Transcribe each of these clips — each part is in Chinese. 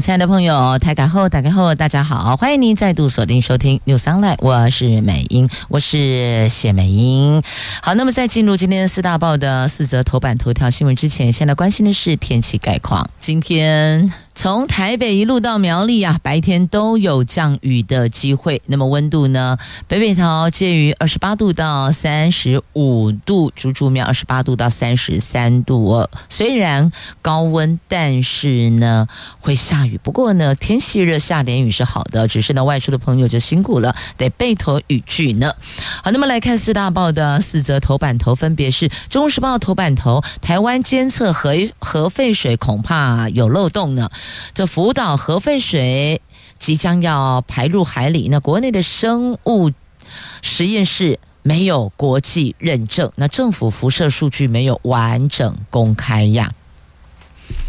亲爱的朋友，台港后，打开后，大家好，欢迎您再度锁定收听 New Sunlight 我是美英，我是谢美英。好，那么在进入今天四大报的四则头版头条新闻之前，先来关心的是天气概况。今天。从台北一路到苗栗啊，白天都有降雨的机会。那么温度呢？北北桃介于二十八度到三十五度，竹竹苗二十八度到三十三度哦。虽然高温，但是呢会下雨。不过呢，天气热下点雨是好的，只是呢外出的朋友就辛苦了，得备妥雨具呢。好，那么来看四大报的四则头版头，分别是《中时报》头版头：台湾监测核核废水恐怕有漏洞呢。这福岛核废水即将要排入海里，那国内的生物实验室没有国际认证，那政府辐射数据没有完整公开呀。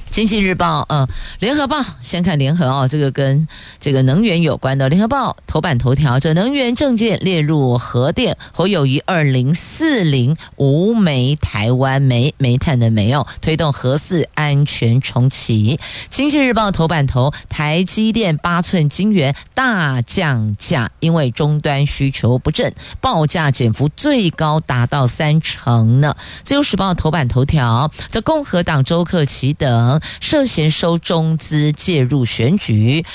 经济日报，嗯，联合报，先看联合哦，这个跟这个能源有关的。联合报头版头条，这能源政见列入核电，侯友宜二零四零无煤台湾煤煤炭的煤哦，推动核四安全重启。经济日报头版头，台积电八寸晶圆大降价，因为终端需求不振，报价减幅最高达到三成呢。自由时报头版头条，这共和党周克齐等。涉嫌收中资介入选举，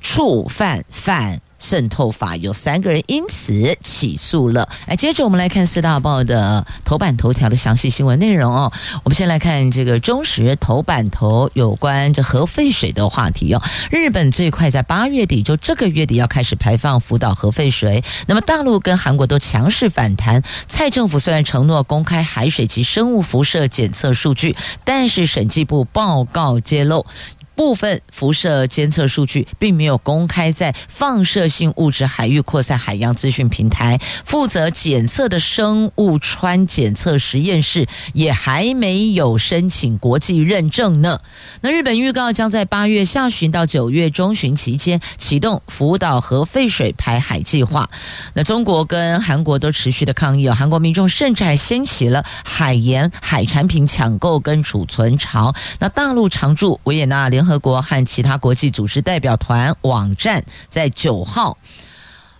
触犯犯渗透法，有三个人因此起诉了。哎，接着我们来看四大报的头版头条的详细新闻内容哦。我们先来看这个中时头版头有关这核废水的话题哦。日本最快在八月底，就这个月底要开始排放福岛核废水。那么大陆跟韩国都强势反弹。蔡政府虽然承诺公开海水及生物辐射检测数据，但是审计部报告揭露。部分辐射监测数据并没有公开在放射性物质海域扩散海洋资讯平台，负责检测的生物穿检测实验室也还没有申请国际认证呢。那日本预告将在八月下旬到九月中旬期间启动福岛核废水排海计划。那中国跟韩国都持续的抗议，韩国民众甚至还掀起了海盐海产品抢购跟储存潮。那大陆常驻维也纳联联合国和其他国际组织代表团网站在九号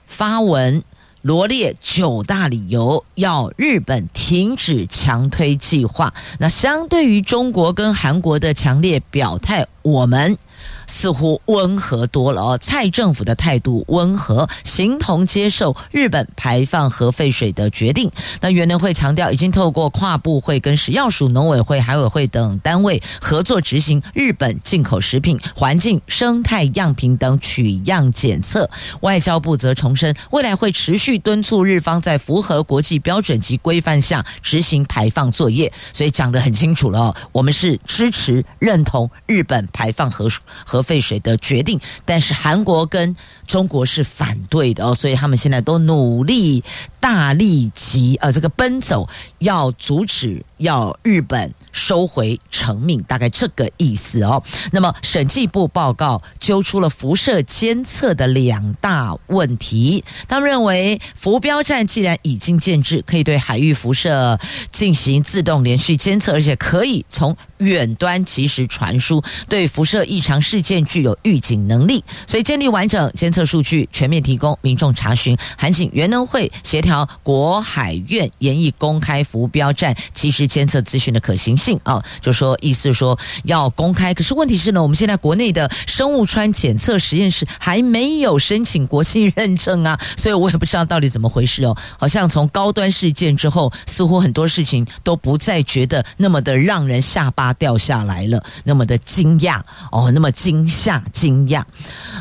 发文罗列九大理由，要日本停止强推计划。那相对于中国跟韩国的强烈表态，我们。似乎温和多了哦，蔡政府的态度温和，形同接受日本排放核废水的决定。那原能会强调，已经透过跨部会跟食药署、农委会、海委会等单位合作执行日本进口食品环境生态样品等取样检测。外交部则重申，未来会持续敦促日方在符合国际标准及规范下执行排放作业。所以讲得很清楚了哦，我们是支持认同日本排放核核废水的决定，但是韩国跟中国是反对的哦，所以他们现在都努力大力及呃这个奔走，要阻止，要日本收回成命，大概这个意思哦。那么审计部报告揪出了辐射监测的两大问题，他们认为浮标站既然已经建置，可以对海域辐射进行自动连续监测，而且可以从远端及时传输，对辐射异常事件具有预警能力，所以建立完整监测数据，全面提供民众查询。韩景原能会协调国海院研议公开浮标站及时监测资讯的可行性啊，就说意思说要公开。可是问题是呢，我们现在国内的生物穿检测实验室还没有申请国际认证啊，所以我也不知道到底怎么回事哦。好像从高端事件之后，似乎很多事情都不再觉得那么的让人下巴掉下来了，那么的惊讶哦，那么惊吓惊讶。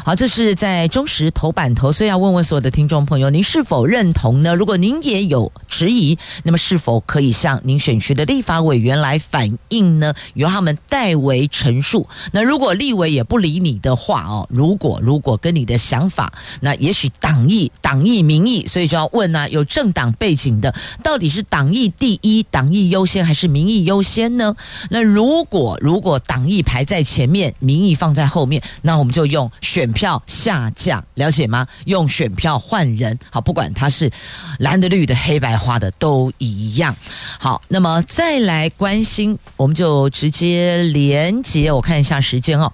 好，这是在中时头版头，所以要问问所有的听众朋友，您是否认同呢？如果您也有质疑，那么是否可以向您选区的立法委员来反映呢，由他们代为陈述。那如果立委也不理你的话哦，如果如果跟你的想法，那也许党意、党意、民意，所以就要问呢、有政党背景的，到底是党意第一、党意优先，还是民意优先呢？那如果如果党意排在前面，民意放在后面，那我们就用选票下架，了解吗？用选票换人，好，不管他是蓝的、绿的、黑白花的都一样。好，那么再来关心，我们就直接连接，我看一下时间哦。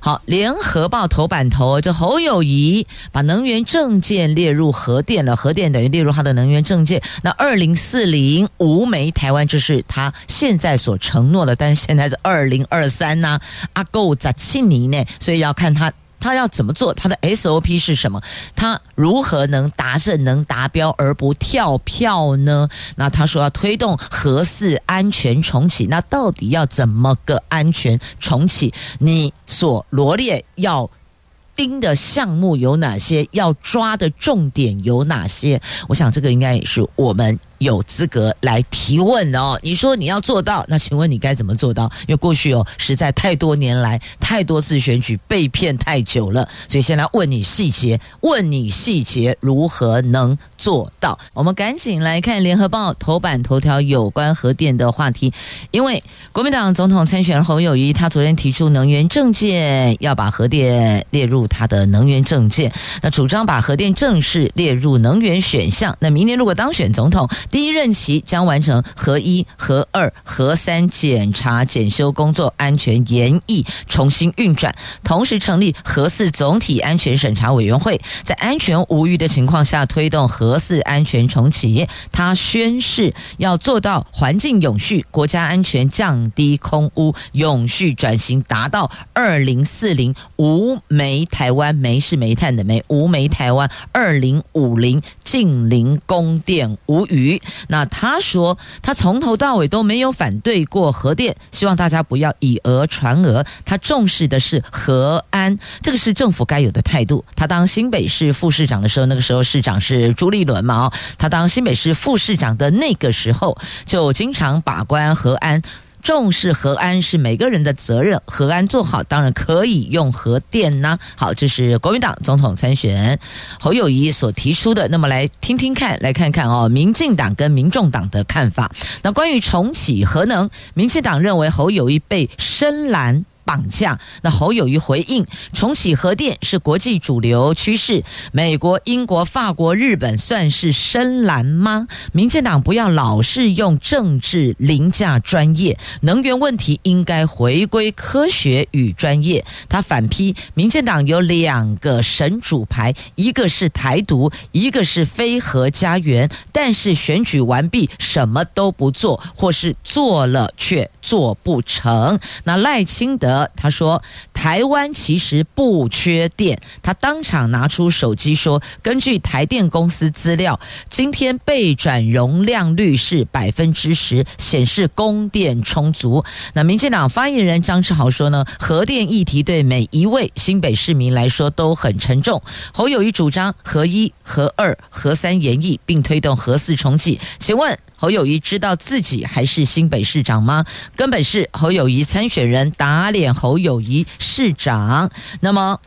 好，联合报头版头，这侯友谊把能源政见列入核电了，核电等于列入他的能源政见。那二零四零无煤台湾，这是他现在所承诺的，但是现在是二零二三呐，阿够在七年呢，所以要看他。他要怎么做？他的 SOP 是什么？他如何能达成、能达标而不跳票呢？那他说要推动核四安全重启，那到底要怎么个安全重启？你所罗列要盯的项目有哪些？要抓的重点有哪些？我想这个应该也是我们。有资格来提问哦。你说你要做到，那请问你该怎么做到？因为过去哦，实在太多年来太多次选举被骗太久了，所以先来问你细节，问你细节如何能做到？我们赶紧来看联合报头版头条有关核电的话题，因为国民党总统参选侯友谊他昨天提出能源政见，要把核电列入他的能源政见，那主张把核电正式列入能源选项。那明年如果当选总统，第一任期将完成核一、核二、核三检查检修工作安全研议重新运转，同时成立核四总体安全审查委员会，在安全无虞的情况下推动核四安全重启。他宣誓要做到环境永续、国家安全、降低空污、永续转型，达到二零四零无煤台湾，煤是煤炭的煤，无煤台湾二零五零净零供电无虞。那他说，他从头到尾都没有反对过核电，希望大家不要以讹传讹。他重视的是核安，这个是政府该有的态度。他当新北市副市长的时候，那个时候市长是朱立伦嘛？哦，他当新北市副市长的那个时候，就经常把关核安。重视核安是每个人的责任，核安做好，当然可以用核电呐。好，这是国民党总统参选侯友谊所提出的。那么来听听看，来看看哦，民进党跟民众党的看法。那关于重启核能，民进党认为侯友谊被深蓝绑架。那侯友谊回应：重启核电是国际主流趋势，美国、英国、法国、日本算是深蓝吗？民进党不要老是用政治凌驾专业，能源问题应该回归科学与专业。他反批民进党有两个神主牌，一个是台独，一个是非核家园，但是选举完毕什么都不做，或是做了却做不成。那赖清德。他说：“台湾其实不缺电。”他当场拿出手机说：“根据台电公司资料，今天备转容量率是百分之十，显示供电充足。”那民进党发言人张志豪说：“呢，核电议题对每一位新北市民来说都很沉重。”侯友谊主张核一、核二、核三研议，并推动核四重启。请问？侯友谊知道自己还是新北市长吗？根本是侯友谊参选人打脸侯友谊市长。那么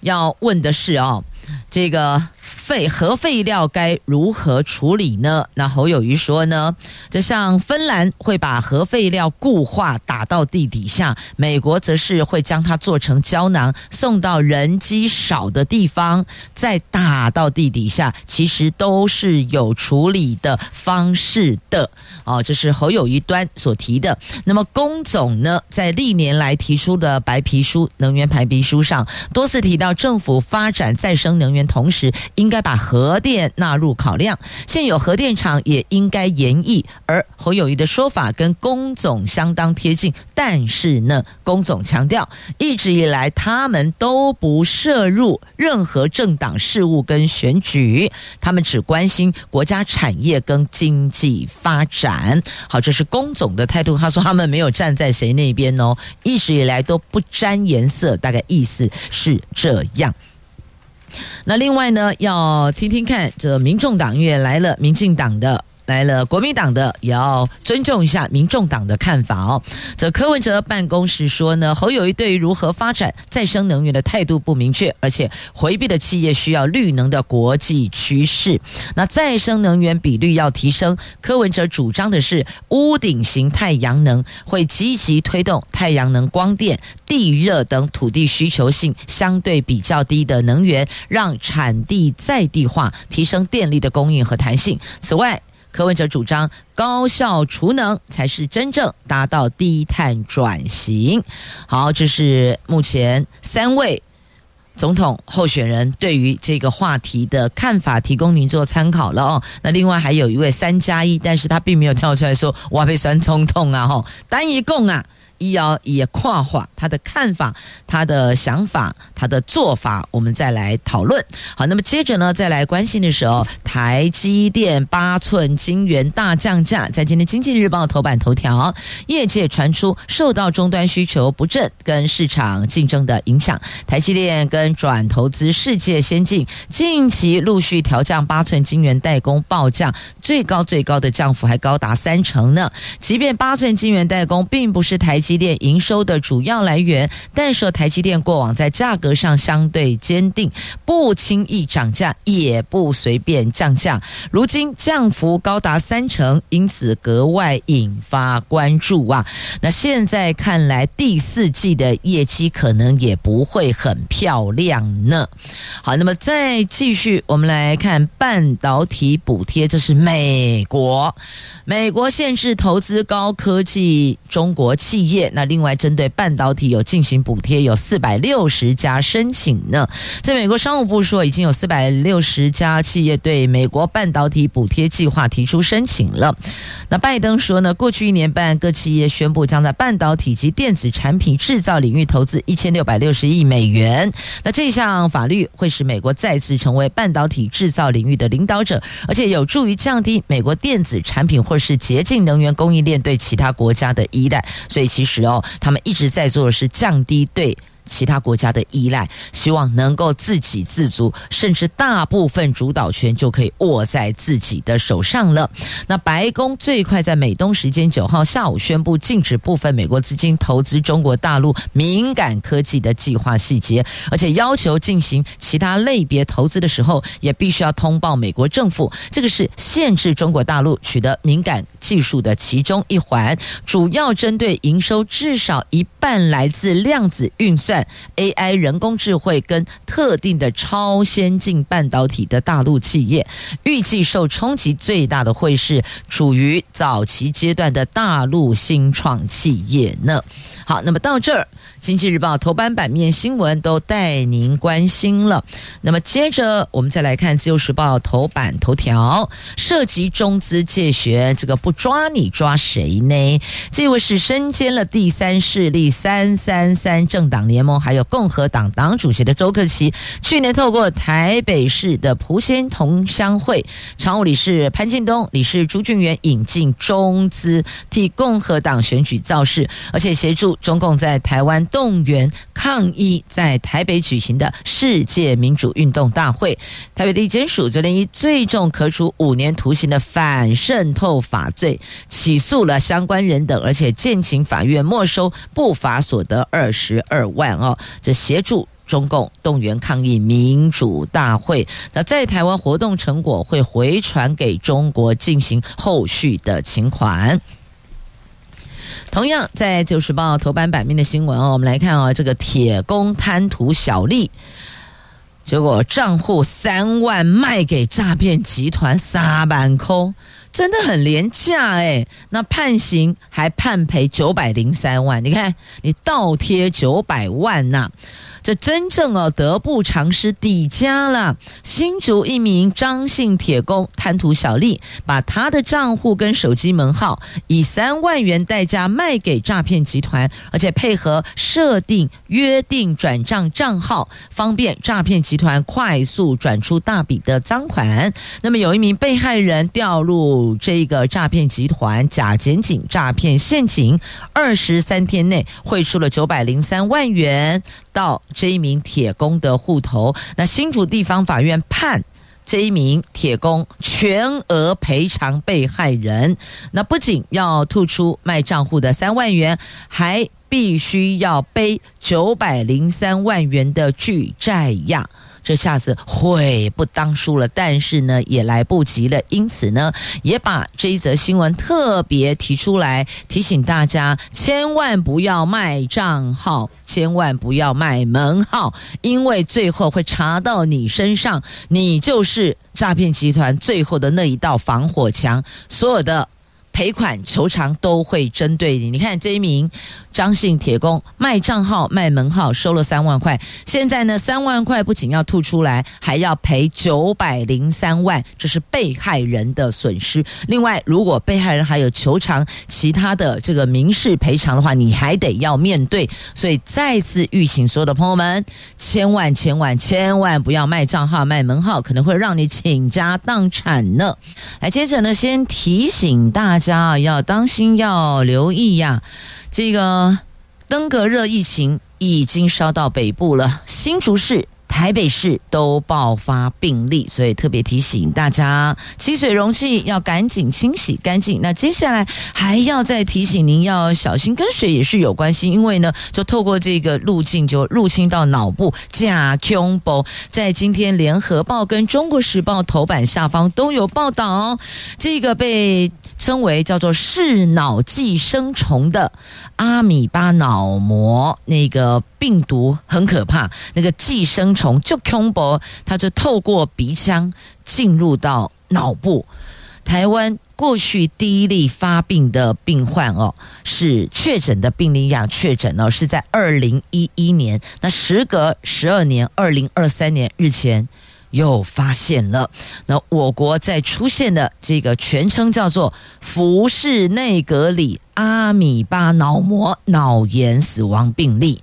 要问的是哦，这个。废核废料该如何处理呢？那侯友谊说呢，就像芬兰会把核废料固化打到地底下，美国则是会将它做成胶囊送到人机少的地方，再打到地底下，其实都是有处理的方式的。哦，这是侯友谊端所提的。那么龚总呢，在历年来提出的白皮书、能源白皮书上，多次提到政府发展再生能源同时，应该把核电纳入考量，现有核电厂也应该延役。而侯友宜的说法跟工总相当贴近，但是呢，工总强调，一直以来他们都不涉入任何政党事务跟选举，他们只关心国家产业跟经济发展。好，这是工总的态度。他说他们没有站在谁那边哦，一直以来都不沾颜色，大概意思是这样。那另外呢，要听听看，这民众党也来了，民进党的来了，国民党的也要尊重一下民众党的看法哦。这柯文哲办公室说呢，侯友谊对于如何发展再生能源的态度不明确，而且回避了企业需要绿能的国际趋势。那再生能源比率要提升，柯文哲主张的是屋顶型太阳能，会积极推动太阳能、光电、地热等土地需求性相对比较低的能源，让产地在地化，提升电力的供应和弹性。此外，柯文哲主张高效储能才是真正达到低碳转型。好，这是目前三位总统候选人对于这个话题的看法，提供您做参考了哦。那另外还有一位三加一，但是他并没有跳出来说我要被选总统啊，吼，单一共啊。医药也跨化他的看法、他的想法、他的做法，我们再来讨论。好，那么接着呢，再来关心的时候，台积电八寸晶圆大降价，在今天《经济日报》头版头条，业界传出受到终端需求不振跟市场竞争的影响，台积电跟转投资世界先进近期陆续调降八寸晶圆代工报价，最高最高的降幅还高达三成呢。即便八寸晶圆代工并不是台积。台积电营收的主要来源，但是台积电过往在价格上相对坚定，不轻易涨价，也不随便降价。如今降幅高达三成，因此格外引发关注啊！那现在看来，第四季的业绩可能也不会很漂亮呢。好，那么再继续，我们来看半导体补贴，这是美国，美国限制投资高科技中国企业。那另外，针对半导体有进行补贴，有四百六十家申请呢。在美国商务部说，已经有四百六十家企业对美国半导体补贴计划提出申请了。那拜登说呢，过去一年半，各企业宣布将在半导体及电子产品制造领域投资一千六百六十亿美元。那这项法律会使美国再次成为半导体制造领域的领导者，而且有助于降低美国电子产品或是洁净能源供应链对其他国家的依赖。所以其实。时哦，他们一直在做的是降低对。其他国家的依赖，希望能够自给自足，甚至大部分主导权就可以握在自己的手上了。那白宫最快在美东时间九号下午宣布禁止部分美国资金投资中国大陆敏感科技的计划细节，而且要求进行其他类别投资的时候，也必须要通报美国政府。这个是限制中国大陆取得敏感技术的其中一环，主要针对营收至少一半来自量子运算。AI 人工智慧跟特定的超先进半导体的大陆企业，预计受冲击最大的会是处于早期阶段的大陆新创企业呢。好，那么到这儿。经济日报头版版面新闻都带您关心了。那么接着我们再来看自由时报头版头条，涉及中资借学，这个不抓你抓谁呢？这位是身兼了第三势力三三三政党联盟，还有共和党党主席的周克奇，去年透过台北市的蒲仙同乡会常务理事潘庆东、理事朱俊元引进中资，替共和党选举造势，而且协助中共在台湾。动员抗议在台北举行的世界民主运动大会，台北地检署昨天以最重可处五年徒刑的反渗透法罪起诉了相关人等，而且建请法院没收不法所得二十二万哦，这协助中共动员抗议民主大会，那在台湾活动成果会回传给中国进行后续的请款。同样，在《旧时报》头版版面的新闻哦，我们来看啊，这个铁工贪图小利，结果账户三万卖给诈骗集团撒满空，真的很廉价诶。那判刑还判赔九百零三万，你看你倒贴九百万呐、这真正哦得不偿失，抵家了。新竹一名张姓铁工贪图小利，把他的账户跟手机门号以三万元代价卖给诈骗集团，而且配合设定约定转账账号，方便诈骗集团快速转出大笔的赃款。那么有一名被害人掉入这个诈骗集团假检警诈骗陷阱，二十三天内汇出了九百零三万元到这一名铁工的户头，那新竹地方法院判这一名铁工全额赔偿被害人。那不仅要吐出卖账户的三万元，还必须要背九百零三万元的巨债呀。这下子悔不当初了，但是呢，也来不及了。因此呢，也把这一则新闻特别提出来，提醒大家，千万不要卖账号，千万不要卖门号，因为最后会查到你身上，你就是诈骗集团最后的那一道防火墙，所有的。赔款求偿都会针对你。你看这一名张姓铁工卖账号卖门号收了三万块，现在呢三万块不仅要吐出来，还要赔九百零三万，这是被害人的损失。另外，如果被害人还有求偿其他的这个民事赔偿的话，你还得要面对。所以再次预请所有的朋友们，千万千万千万不要卖账号卖门号，可能会让你倾家荡产呢。来，接着呢，先提醒大家。家要当心，要留意呀！这个登革热疫情已经烧到北部了，新竹市。台北市都爆发病例，所以特别提醒大家，积水容器要赶紧清洗干净。那接下来还要再提醒您要小心，跟水也是有关系，因为呢，就透过这个路径就入侵到脑部。假胸部在今天联合报跟中国时报头版下方都有报道，这个被称为叫做视脑寄生虫的阿米巴脑膜那个。病毒很可怕，那个寄生虫就恐怖，它就透过鼻腔进入到脑部。台湾过去第一例发病的病患哦，是确诊的病例呀，确诊哦是在二零一一年，那时隔十二年，二零二三年日前又发现了。那我国在出现的这个全称叫做福氏内格里阿米巴脑膜脑炎死亡病例。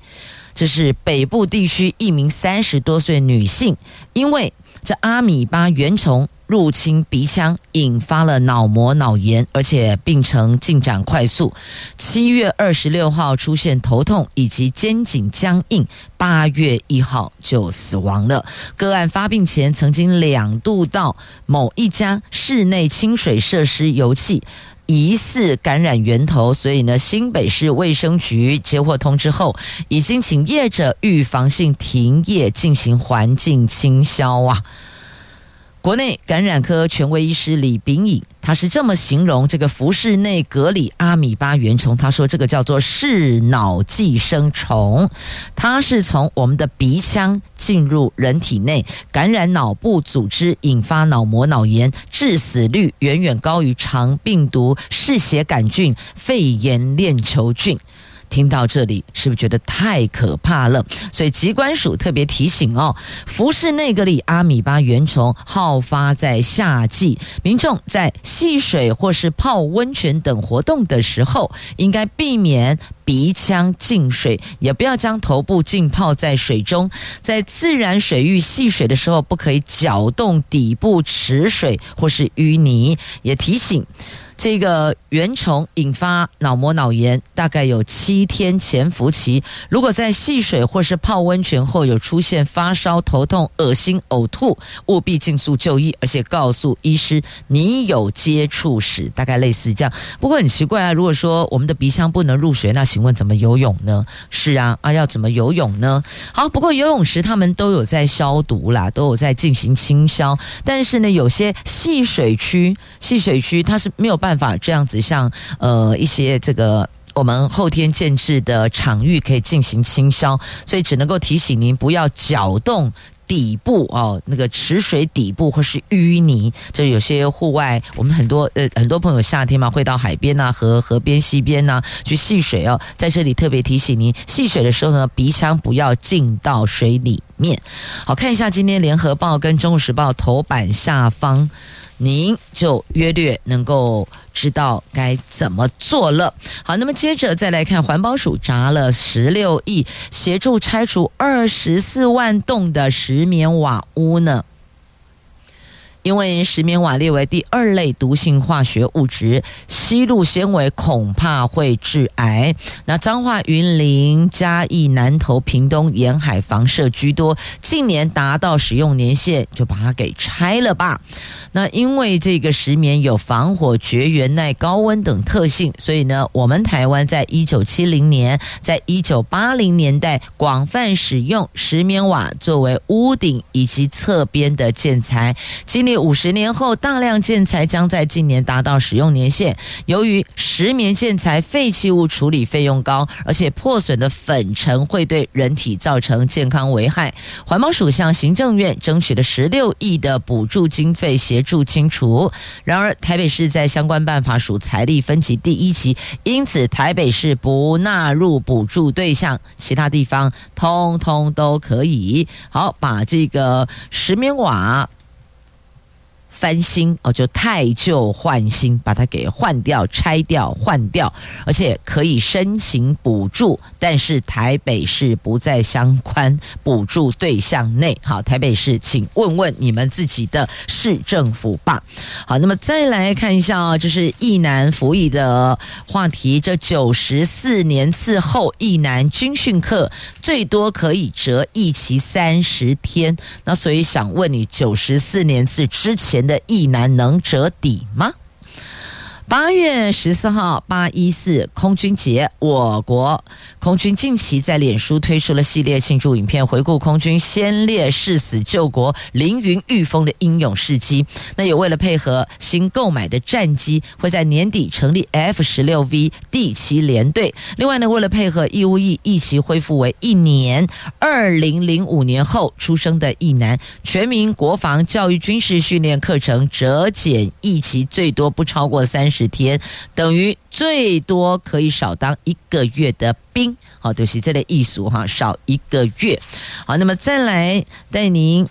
这是北部地区一名三十多岁女性，因为这阿米巴原虫入侵鼻腔，引发了脑膜脑炎，而且病程进展快速。七月二十六号出现头痛以及肩颈僵硬，八月一号就死亡了。个案发病前曾经两度到某一家室内清水设施游憩。疑似感染源头，所以呢，新北市卫生局接获通知后，已经请业者预防性停业进行环境清消啊。国内感染科权威医师李秉颖，他是这么形容这个福氏内格里阿米巴原虫，他说这个叫做视脑寄生虫，它是从我们的鼻腔进入人体内，感染脑部组织，引发脑膜脑炎，致死率远远高于肠病毒、嗜血杆菌、肺炎链球菌。听到这里，是不是觉得太可怕了？所以疾管署特别提醒哦，福氏内格里阿米巴原虫好发在夏季，民众在戏水或是泡温泉等活动的时候，应该避免鼻腔进水，也不要将头部浸泡在水中。在自然水域戏水的时候，不可以搅动底部池水或是淤泥。也提醒。这个原虫引发脑膜脑炎，大概有七天潜伏期。如果在戏水或是泡温泉后有出现发烧、头痛、恶心、呕吐，务必尽速就医，而且告诉医师你有接触史。大概类似这样。不过很奇怪啊，如果说我们的鼻腔不能入水，那请问怎么游泳呢？是啊，啊要怎么游泳呢？好，不过游泳时他们都有在消毒啦，都有在进行清消。但是呢，有些戏水区、戏水区它是没有办法。办法这样子，像呃一些这个我们后天建制的场域可以进行清消，所以只能够提醒您不要搅动底部哦，那个池水底部或是淤泥。就有些户外，我们很多呃很多朋友夏天嘛会到海边呐、啊、河河边、溪边呐去戏水哦，在这里特别提醒您，戏水的时候呢，鼻腔不要进到水里面。好，看一下今天联合报跟中国时报头版下方。您就约略能够知道该怎么做了。好，那么接着再来看，环保署砸了十六亿，协助拆除二十四万栋的石棉瓦屋呢。因为石棉瓦列为第二类毒性化学物质，吸入纤维恐怕会致癌。那彰化、云林、嘉义、南投、屏东沿海房舍居多，近年达到使用年限，就把它给拆了吧。那因为这个石棉有防火、绝缘、耐高温等特性，所以呢，我们台湾在一九七零年，在一九八零年代广泛使用石棉瓦作为屋顶以及侧边的建材。经历五十年后，大量建材将在今年达到使用年限。由于石棉建材废弃物处理费用高，而且破损的粉尘会对人体造成健康危害，环保署向行政院争取了十六亿的补助经费，协助清楚。然而，台北市在相关办法属财力分级第一级，因此台北市不纳入补助对象，其他地方通通都可以。好，把这个石棉瓦。翻新哦，就汰旧换新，把它给换掉、拆掉、换掉，而且可以申请补助，但是台北市不在相关补助对象内。好，台北市，请问问你们自己的市政府吧。好，那么再来看一下啊，就是役男服役的话题。这九十四年次后役男军训课最多可以折一期三十天，那所以想问你，九十四年次之前的意难能折抵吗？八月十四号，八一四空军节，我国空军近期在脸书推出了系列庆祝影片，回顾空军先烈誓死救国、凌云御风的英勇事迹。那也为了配合新购买的战机，会在年底成立 F 十六 V 第七联队。另外呢，为了配合义务役役期恢复为一年，二零零五年后出生的役男，全民国防教育军事训练课程折减役期最多不超过三十。十天等于最多可以少当一个月的兵，好，就是这类艺术哈，少一个月。好，那么再来带您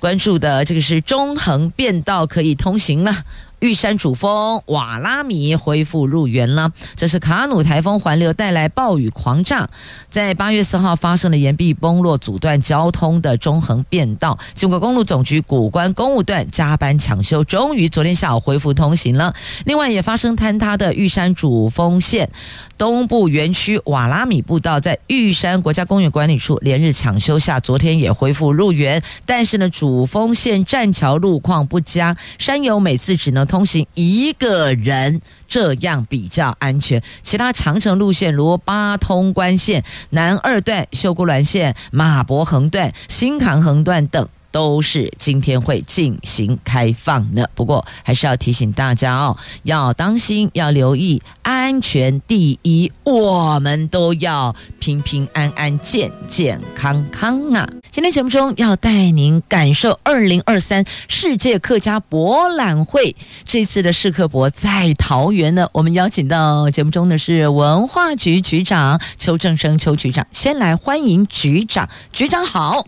关注的这个是中横便道可以通行了。玉山主峰瓦拉米恢复入园了，这是卡努台风环流带来暴雨狂炸，在八月四号发生了岩壁崩落，阻断交通的中横便道，经过公路总局古关公务段加班抢修，终于昨天下午恢复通行了。另外也发生坍塌的玉山主峰线东部园区瓦拉米步道，在玉山国家公园管理处连日抢修下，昨天也恢复入园，但是呢，主峰线栈桥路况不佳，山友每次只能通行一个人，这样比较安全。其他长城路线如八通关线、南二段、秀姑峦线、马博横段、新塘横段等。都是今天会进行开放的，不过还是要提醒大家哦，要当心，要留意，安全第一，我们都要平平安安、健健康康啊！今天节目中要带您感受二零二三世界客家博览会，这次的世客博在桃园呢。我们邀请到节目中的是文化局局长邱正生邱局长，先来欢迎局长，局长好。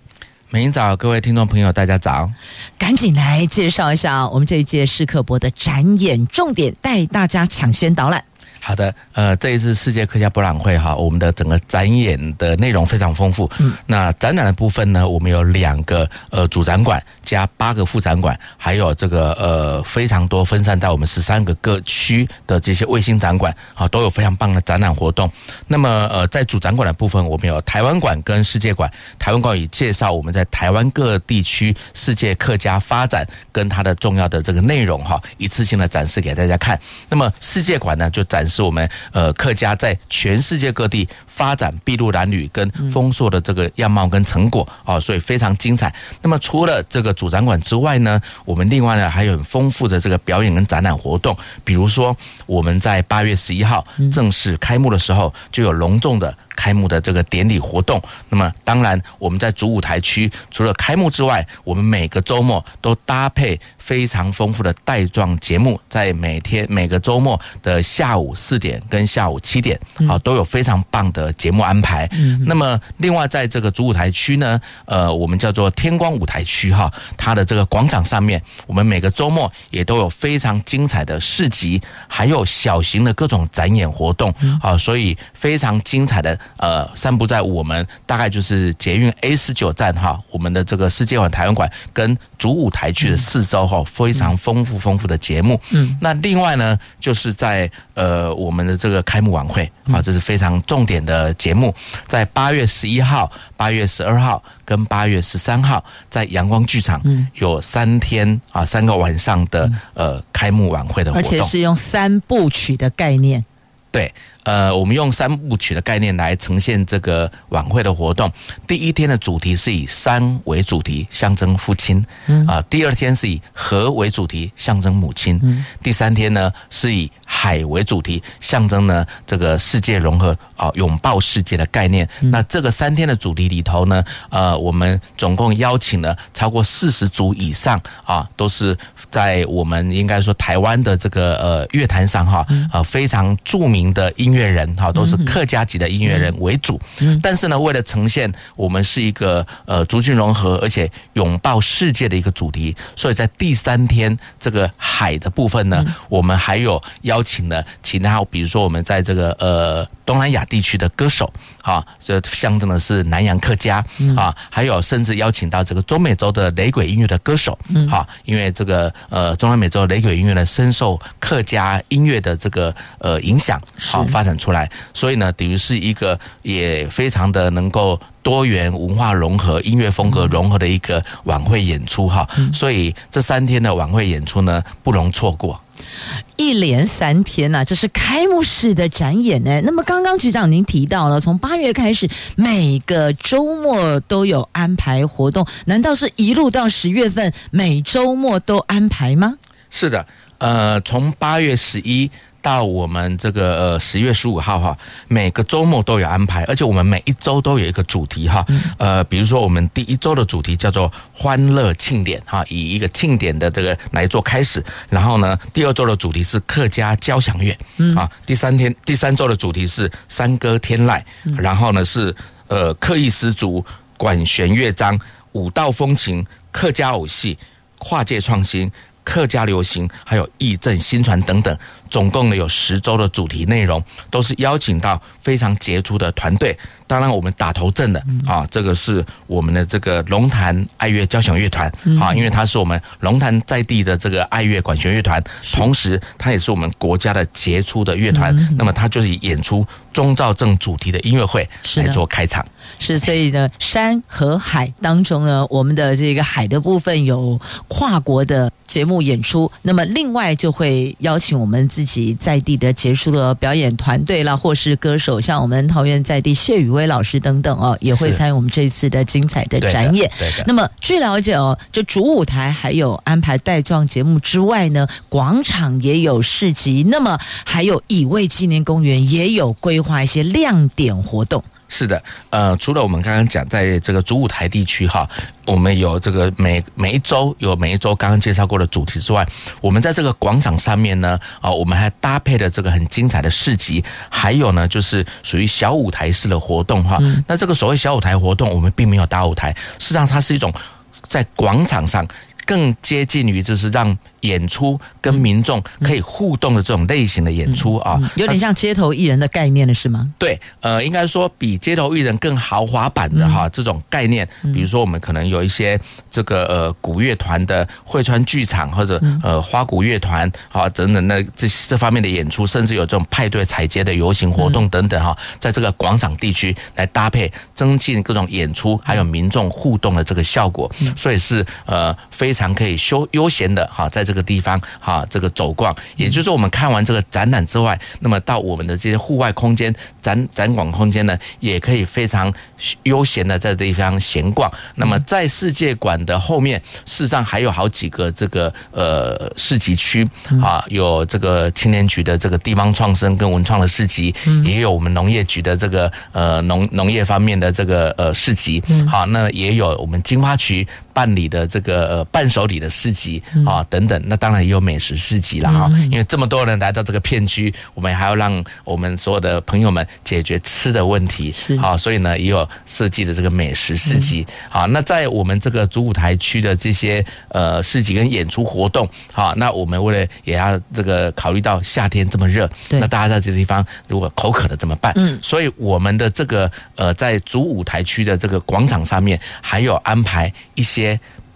明早，各位听众朋友，大家早！赶紧来介绍一下我们这一届世客博的展演重点，带大家抢先导览。好的，呃，这一次世界客家博览会哈，我们的整个展演的内容非常丰富。嗯，那展览的部分呢，我们有两个呃主展馆加八个副展馆，还有这个呃非常多分散在我们十三个各区的这些卫星展馆，啊，都有非常棒的展览活动。那么呃，在主展馆的部分，我们有台湾馆跟世界馆。台湾馆以介绍我们在台湾各地区世界客家发展跟它的重要的这个内容哈，一次性的展示给大家看。那么世界馆呢，就展示。是我们呃客家在全世界各地发展筚路蓝缕跟丰硕的这个样貌跟成果啊，所以非常精彩。那么除了这个主展馆之外呢，我们另外呢还有很丰富的这个表演跟展览活动，比如说我们在八月十一号正式开幕的时候，就有隆重的。开幕的这个典礼活动，那么当然我们在主舞台区，除了开幕之外，我们每个周末都搭配非常丰富的带状节目，在每天每个周末的下午四点跟下午七点，啊，都有非常棒的节目安排。那么另外在这个主舞台区呢，呃，我们叫做天光舞台区哈，它的这个广场上面，我们每个周末也都有非常精彩的市集，还有小型的各种展演活动啊，所以非常精彩的。呃散布在我们大概就是捷运 A 十九站哈，我们的这个世界馆台湾馆跟主舞台区的四周哈，非常丰富丰富的节目。嗯，那另外呢，就是在呃我们的这个开幕晚会啊，这是非常重点的节目，在八月十一号、八月十二号跟八月十三号，在阳光剧场有三天啊三个晚上的呃开幕晚会的活动，而且是用三部曲的概念。对。呃，我们用三部曲的概念来呈现这个晚会的活动。第一天的主题是以山为主题，象征父亲。嗯啊，第二天是以河为主题，象征母亲。嗯，第三天呢是以海为主题，象征呢这个世界融合啊，拥抱世界的概念。那这个三天的主题里头呢，呃，我们总共邀请了超过四十组以上啊，都是在我们应该说台湾的这个呃乐坛上哈，啊非常著名的音。音乐人哈都是客家籍的音乐人为主，嗯。但是呢，为了呈现我们是一个呃族群融合而且拥抱世界的一个主题，所以在第三天这个海的部分呢，我们还有邀请了其他，比如说我们在这个呃东南亚地区的歌手啊，这象征的是南洋客家啊，还有甚至邀请到这个中美洲的雷鬼音乐的歌手啊，因为这个呃中南美洲雷鬼音乐呢深受客家音乐的这个呃影响，好发展出来，所以呢，等于是一个也非常的能够多元文化融合、音乐风格融合的一个晚会演出哈。所以这三天的晚会演出呢，不容错过。一连三天呐、啊，这是开幕式的展演呢。那么刚刚局长您提到了，从八月开始，每个周末都有安排活动，难道是一路到十月份，每周末都安排吗？是的，呃，从八月十一。到我们这个呃十月十五号哈，每个周末都有安排，而且我们每一周都有一个主题哈。呃，比如说我们第一周的主题叫做欢乐庆典哈，以一个庆典的这个来做开始。然后呢，第二周的主题是客家交响乐啊。第三天第三周的主题是山歌天籁，然后呢是呃刻意十足、管弦乐章、舞蹈风情、客家偶戏、跨界创新、客家流行，还有义正新传等等。总共呢有十周的主题内容，都是邀请到非常杰出的团队。当然，我们打头阵的啊，这个是我们的这个龙潭爱乐交响乐团啊，因为它是我们龙潭在地的这个爱乐管弦乐团，同时它也是我们国家的杰出的乐团。那么它就是以演出钟肇政主题的音乐会来做开场。是，所以呢，山和海当中呢，我们的这个海的部分有跨国的节目演出，那么另外就会邀请我们自己在地的杰出的表演团队啦，或是歌手，像我们桃园在地谢宇威老师等等哦，也会参与我们这一次的精彩的展演。对的。那么据了解哦，就主舞台还有安排带状节目之外呢，广场也有市集，那么还有乙未纪念公园也有规划一些亮点活动。是的，呃，除了我们刚刚讲在这个主舞台地区哈，我们有这个每每一周有每一周刚刚介绍过的主题之外，我们在这个广场上面呢，啊，我们还搭配了这个很精彩的市集，还有呢就是属于小舞台式的活动哈。那这个所谓小舞台活动，我们并没有搭舞台，事实际上它是一种在广场上更接近于就是让。演出跟民众可以互动的这种类型的演出啊，有点像街头艺人的概念了，是吗？对，呃，应该说比街头艺人更豪华版的哈这种概念。比如说，我们可能有一些这个呃古乐团的汇川剧场，或者呃花鼓乐团啊等等的这这方面的演出，甚至有这种派对踩街的游行活动等等哈，在这个广场地区来搭配，增进各种演出还有民众互动的这个效果，所以是呃非常可以休悠闲的哈，在这。这个地方哈，这个走逛，也就是说，我们看完这个展览之外，那么到我们的这些户外空间、展展馆空间呢，也可以非常悠闲的在这地方闲逛。那么在世界馆的后面，事实上还有好几个这个呃市集区啊，有这个青年局的这个地方创生跟文创的市集，也有我们农业局的这个呃农农业方面的这个呃市集。好，那也有我们金花区办理的这个呃伴手礼的市集啊等等，那当然也有美食市集了哈。因为这么多人来到这个片区，我们还要让我们所有的朋友们解决吃的问题，是好，所以呢也有设计的这个美食市集。好，那在我们这个主舞台区的这些呃市集跟演出活动，好，那我们为了也要这个考虑到夏天这么热，那大家在这个地方如果口渴了怎么办？嗯，所以我们的这个呃在主舞台区的这个广场上面还有安排一些。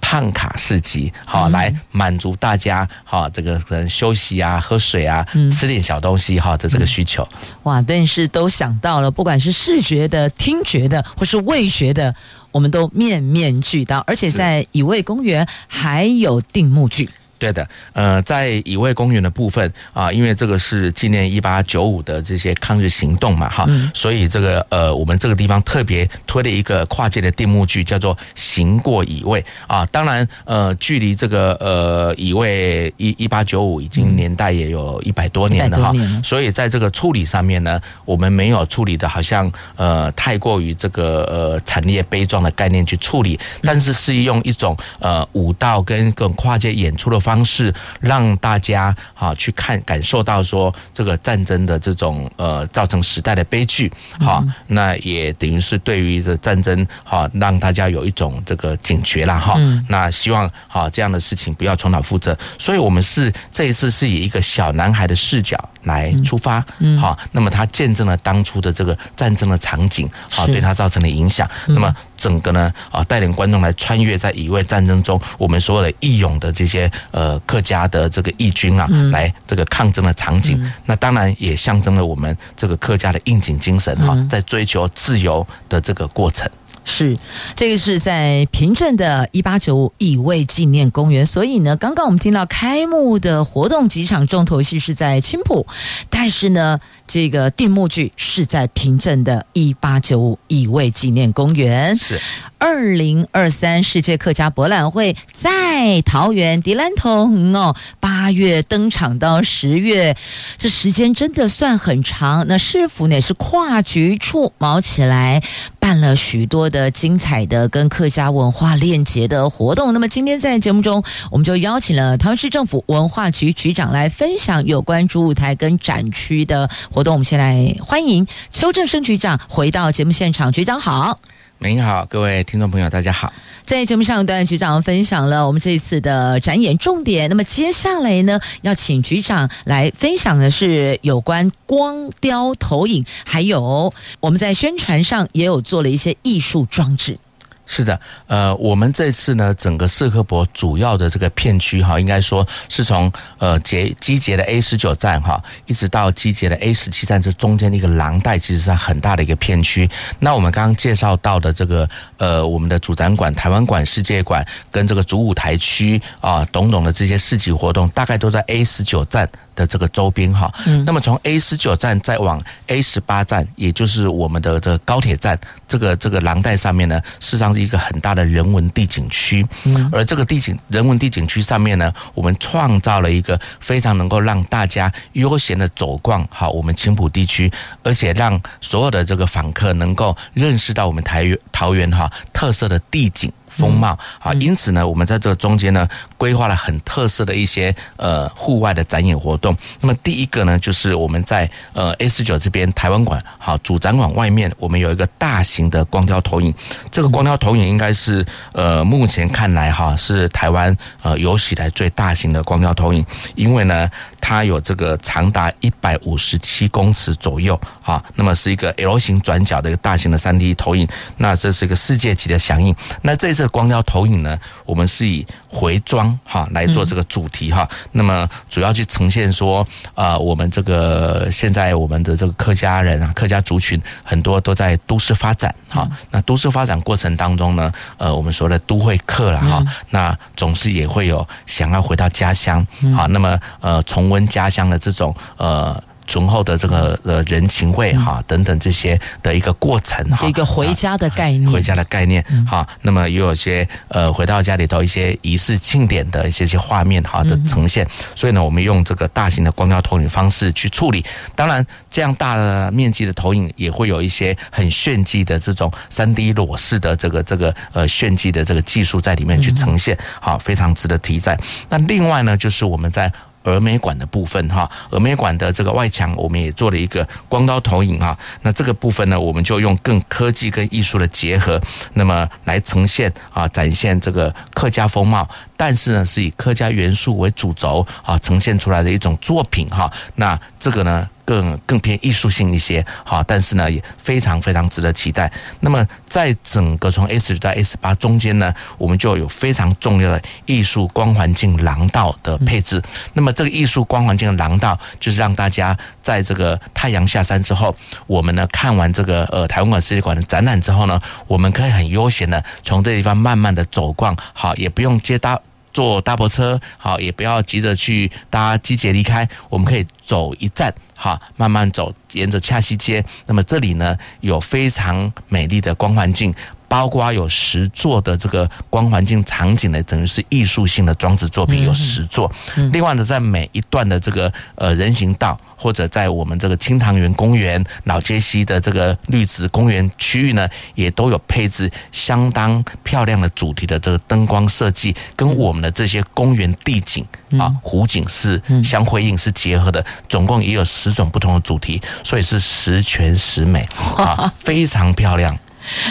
胖卡市集，好来满足大家哈，这个可能休息啊、喝水啊、吃点小东西哈的这个需求。哇，但是都想到了，不管是视觉的、听觉的，或是味觉的，我们都面面俱到，而且在乙未公园还有定目剧。对的，呃，在乙未公园的部分啊，因为这个是纪念一八九五的这些抗日行动嘛，哈、嗯，所以这个呃，我们这个地方特别推了一个跨界的定目剧，叫做《行过乙未》啊。当然，呃，距离这个呃乙未一一八九五已经年代也有一百多年了哈，所以在这个处理上面呢，我们没有处理的好像呃太过于这个呃惨烈悲壮的概念去处理，但是是用一种呃舞蹈跟各种跨界演出的。方式让大家啊去看感受到说这个战争的这种呃造成时代的悲剧哈，那也等于是对于这战争哈让大家有一种这个警觉了哈。那希望哈这样的事情不要重蹈覆辙，所以我们是这一次是以一个小男孩的视角来出发，好，那么他见证了当初的这个战争的场景，好对他造成的影响，那么。整个呢啊，带领观众来穿越在乙未战争中，我们所有的义勇的这些呃客家的这个义军啊，来这个抗争的场景，那当然也象征了我们这个客家的应景精神哈，在追求自由的这个过程。是，这个是在平镇的一八九五乙未纪念公园。所以呢，刚刚我们听到开幕的活动几场重头戏是在青浦，但是呢，这个定目剧是在平镇的一八九五乙未纪念公园。是。二零二三世界客家博览会在桃园迪兰通哦，八月登场到十月，这时间真的算很长。那市府呢是跨局处卯起来办了许多的精彩的跟客家文化链接的活动。那么今天在节目中，我们就邀请了桃市政府文化局局长来分享有关主舞台跟展区的活动。我们先来欢迎邱正生局长回到节目现场，局长好。您好，各位听众朋友，大家好。在节目上，段局长分享了我们这一次的展演重点。那么接下来呢，要请局长来分享的是有关光雕投影，还有我们在宣传上也有做了一些艺术装置。是的，呃，我们这次呢，整个士科博主要的这个片区哈，应该说是从呃结机捷的 A 十九站哈，一直到机捷的 A 十七站这中间的一个廊带，其实是很大的一个片区。那我们刚刚介绍到的这个呃，我们的主展馆台湾馆、世界馆跟这个主舞台区啊，种种的这些市集活动，大概都在 A 十九站的这个周边哈，那么从 A 十九站再往 A 十八站，也就是我们的这个高铁站，这个这个廊带上面呢，事实上是一个很大的人文地景区。而这个地景人文地景区上面呢，我们创造了一个非常能够让大家悠闲的走逛好我们青浦地区，而且让所有的这个访客能够认识到我们台桃园哈特色的地景。风貌啊，因此呢，我们在这个中间呢，规划了很特色的一些呃户外的展演活动。那么第一个呢，就是我们在呃 A 十九这边台湾馆好主展馆外面，我们有一个大型的光雕投影。这个光雕投影应该是呃目前看来哈是台湾呃有史以来最大型的光雕投影，因为呢。它有这个长达一百五十七公尺左右啊，那么是一个 L 型转角的一个大型的三 D 投影，那这是一个世界级的响应。那这次光雕投影呢，我们是以回装哈来做这个主题哈，那么主要去呈现说啊，我们这个现在我们的这个客家人啊，客家族群很多都在都市发展哈，那都市发展过程当中呢，呃，我们说的都会客了哈，那总是也会有想要回到家乡啊，那么呃重温家乡的这种呃醇厚的这个呃人情味哈等等这些的一个过程哈，一个回家的概念，回家的概念哈。那么也有些呃回到家里头一些仪式庆典的一些些画面哈的呈现。所以呢，我们用这个大型的光雕投影方式去处理。当然，这样大的面积的投影也会有一些很炫技的这种三 D 裸视的这个这个呃炫技的这个技术在里面去呈现，好，非常值得提赞。那另外呢，就是我们在。峨眉馆的部分哈，峨眉馆的这个外墙，我们也做了一个光刀投影哈。那这个部分呢，我们就用更科技跟艺术的结合，那么来呈现啊，展现这个客家风貌。但是呢，是以客家元素为主轴啊，呈现出来的一种作品哈。那这个呢，更更偏艺术性一些哈。但是呢，也非常非常值得期待。那么，在整个从 S 九到 S 八中间呢，我们就有非常重要的艺术光环境廊道的配置。那么，这个艺术光环境的廊道，就是让大家在这个太阳下山之后，我们呢看完这个呃台湾馆世界馆的展览之后呢，我们可以很悠闲的从这地方慢慢的走逛，好，也不用接搭。坐大巴车，好，也不要急着去搭机捷离开，我们可以走一站，哈，慢慢走，沿着恰西街。那么这里呢，有非常美丽的光环境。包括有十座的这个光环境场景的，等于是艺术性的装置作品有十座。另外呢，在每一段的这个呃人行道，或者在我们这个清塘园公园、老街西的这个绿植公园区域呢，也都有配置相当漂亮的主题的这个灯光设计，跟我们的这些公园地景啊、湖景是相辉映、是结合的。总共也有十种不同的主题，所以是十全十美啊，非常漂亮。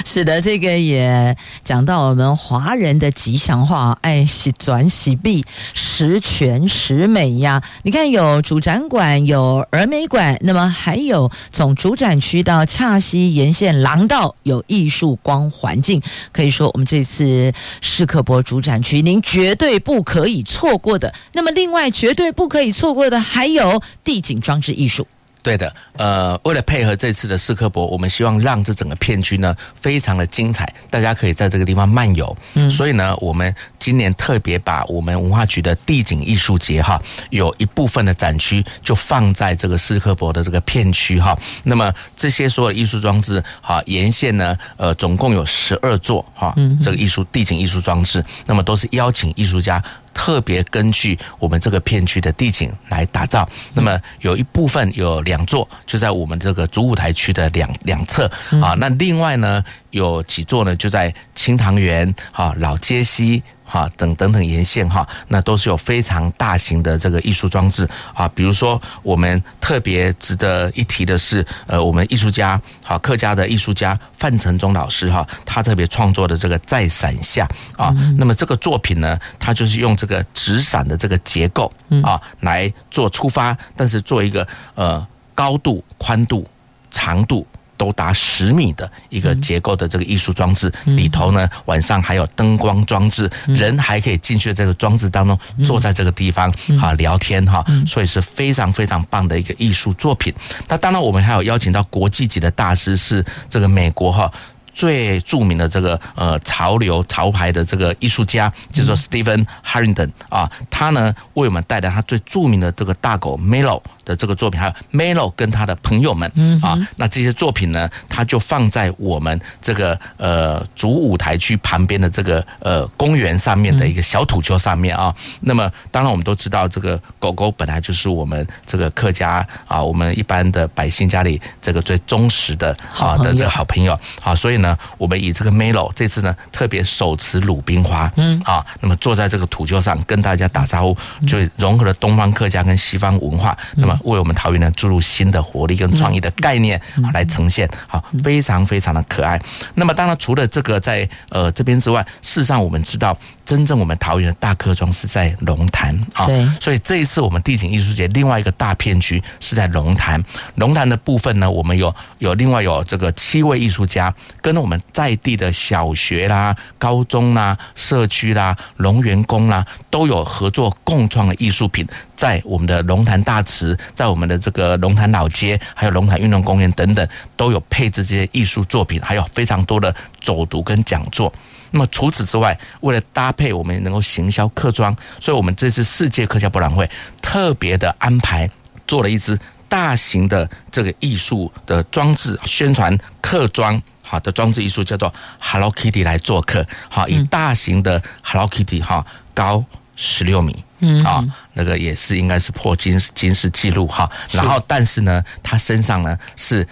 是的，这个也讲到我们华人的吉祥话，哎，喜转喜闭，十全十美呀！你看，有主展馆，有儿美馆，那么还有从主展区到恰西沿线廊道，有艺术光环境，可以说我们这次世客博主展区，您绝对不可以错过的。那么，另外绝对不可以错过的，还有地景装置艺术。对的，呃，为了配合这次的斯科博，我们希望让这整个片区呢非常的精彩，大家可以在这个地方漫游。嗯，所以呢，我们今年特别把我们文化局的地景艺术节哈，有一部分的展区就放在这个斯科博的这个片区哈。那么这些所有的艺术装置哈，沿线呢，呃，总共有十二座哈，这个艺术地景艺术装置，那么都是邀请艺术家。特别根据我们这个片区的地景来打造，那么有一部分有两座，就在我们这个主舞台区的两两侧啊。那另外呢，有几座呢，就在清塘园、啊老街溪。哈，等等等沿线哈，那都是有非常大型的这个艺术装置啊。比如说，我们特别值得一提的是，呃，我们艺术家，好客家的艺术家范承宗老师哈，他特别创作的这个在伞下啊。那么这个作品呢，它就是用这个纸伞的这个结构啊来做出发，但是做一个呃高度、宽度、长度。都达十米的一个结构的这个艺术装置里头呢，晚上还有灯光装置，人还可以进去这个装置当中，坐在这个地方哈聊天哈，所以是非常非常棒的一个艺术作品。那当然，我们还有邀请到国际级的大师，是这个美国哈。最著名的这个呃潮流潮牌的这个艺术家，叫做 Stephen Harrington 啊，他呢为我们带来他最著名的这个大狗 Melo 的这个作品，还有 Melo 跟他的朋友们。啊，那这些作品呢，他就放在我们这个呃主舞台区旁边的这个呃公园上面的一个小土丘上面啊。那么当然我们都知道，这个狗狗本来就是我们这个客家啊，我们一般的百姓家里这个最忠实的啊的这个好朋友。啊，所以呢。呢，我们以这个 Melo 这次呢特别手持鲁冰花，嗯。啊，那么坐在这个土丘上跟大家打招呼，就融合了东方客家跟西方文化，那么为我们桃园呢注入新的活力跟创意的概念来呈现，好，非常非常的可爱。那么当然除了这个在呃这边之外，事实上我们知道，真正我们桃园的大客庄是在龙潭啊，对，所以这一次我们地景艺术节另外一个大片区是在龙潭，龙潭的部分呢，我们有有另外有这个七位艺术家跟。那我们在地的小学啦、高中啦、社区啦、龙园宫啦，都有合作共创的艺术品，在我们的龙潭大池，在我们的这个龙潭老街，还有龙潭运动公园等等，都有配置这些艺术作品，还有非常多的走读跟讲座。那么除此之外，为了搭配我们能够行销客庄，所以我们这次世界客家博览会特别的安排。做了一支大型的这个艺术的装置宣传客装好的装置艺术叫做 Hello Kitty 来做客，好，以大型的 Hello Kitty 哈高十六米，嗯，啊，那个也是应该是破金金氏纪录。哈，然后但是呢，它身上呢是。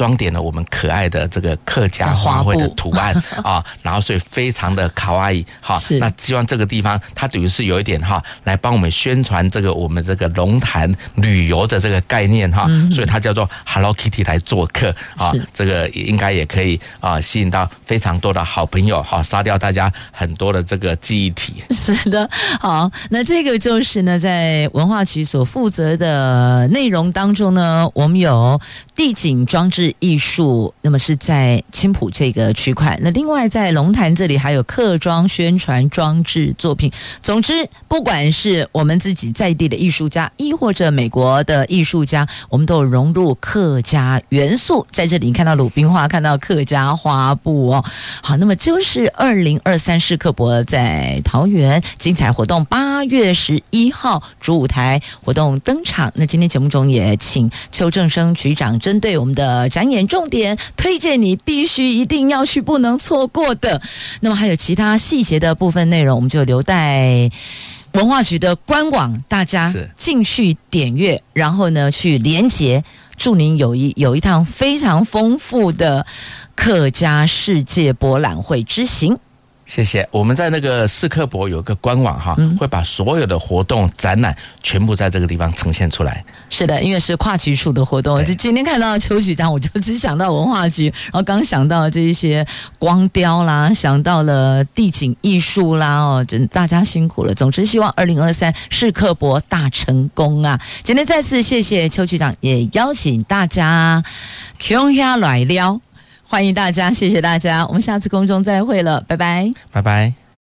装点了我们可爱的这个客家花卉的图案啊，然后所以非常的卡哇伊哈。那希望这个地方它等于是有一点哈，来帮我们宣传这个我们这个龙潭旅游的这个概念哈。所以它叫做 Hello Kitty 来做客啊，这个应该也可以啊吸引到非常多的好朋友哈，杀掉大家很多的这个记忆体。是的，好，那这个就是呢，在文化局所负责的内容当中呢，我们有地景装置。艺术，那么是在青埔这个区块。那另外在龙潭这里还有客装宣传装置作品。总之，不管是我们自己在地的艺术家，亦或者美国的艺术家，我们都融入客家元素在这里。你看到鲁冰花，看到客家花布哦。好，那么就是二零二三世客博在桃园精彩活动，八月十一号主舞台活动登场。那今天节目中也请邱正生局长针对我们的。展演重点推荐你必须一定要去，不能错过的。那么还有其他细节的部分内容，我们就留待文化局的官网，大家进去点阅，然后呢去连接。祝您有一有一趟非常丰富的客家世界博览会之行。谢谢。我们在那个世客博有个官网哈，会把所有的活动展览全部在这个地方呈现出来。是的，因为是跨局处的活动。就今天看到邱局长，我就只想到文化局，然后刚想到这一些光雕啦，想到了地景艺术啦，哦，真大家辛苦了。总之，希望二零二三世客博大成功啊！今天再次谢谢邱局长，也邀请大家共下来了。欢迎大家，谢谢大家，我们下次公众再会了，拜拜，拜拜。